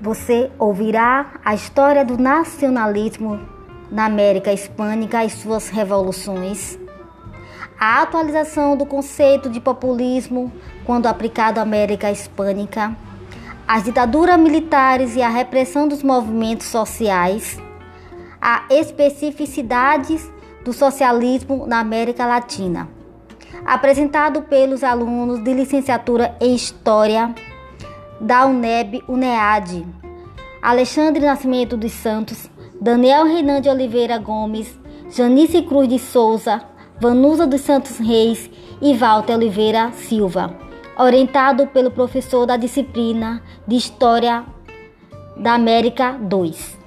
você ouvirá a história do nacionalismo na América Hispânica e suas revoluções, a atualização do conceito de populismo quando aplicado à América Hispânica, as ditaduras militares e a repressão dos movimentos sociais, as especificidades do socialismo na América Latina. Apresentado pelos alunos de licenciatura em História da UNEB UNEAD, Alexandre Nascimento dos Santos, Daniel Renan de Oliveira Gomes, Janice Cruz de Souza, Vanusa dos Santos Reis e Walter Oliveira Silva, orientado pelo professor da disciplina de História da América 2.